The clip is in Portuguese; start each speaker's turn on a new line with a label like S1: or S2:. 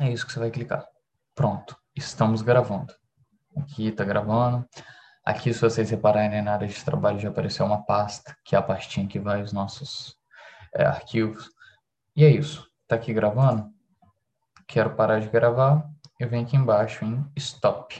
S1: É isso que você vai clicar. Pronto, estamos gravando. Aqui está gravando. Aqui, se vocês repararem né, na área de trabalho, já apareceu uma pasta, que é a pastinha que vai os nossos é, arquivos. E é isso. Está aqui gravando. Quero parar de gravar. Eu venho aqui embaixo em Stop.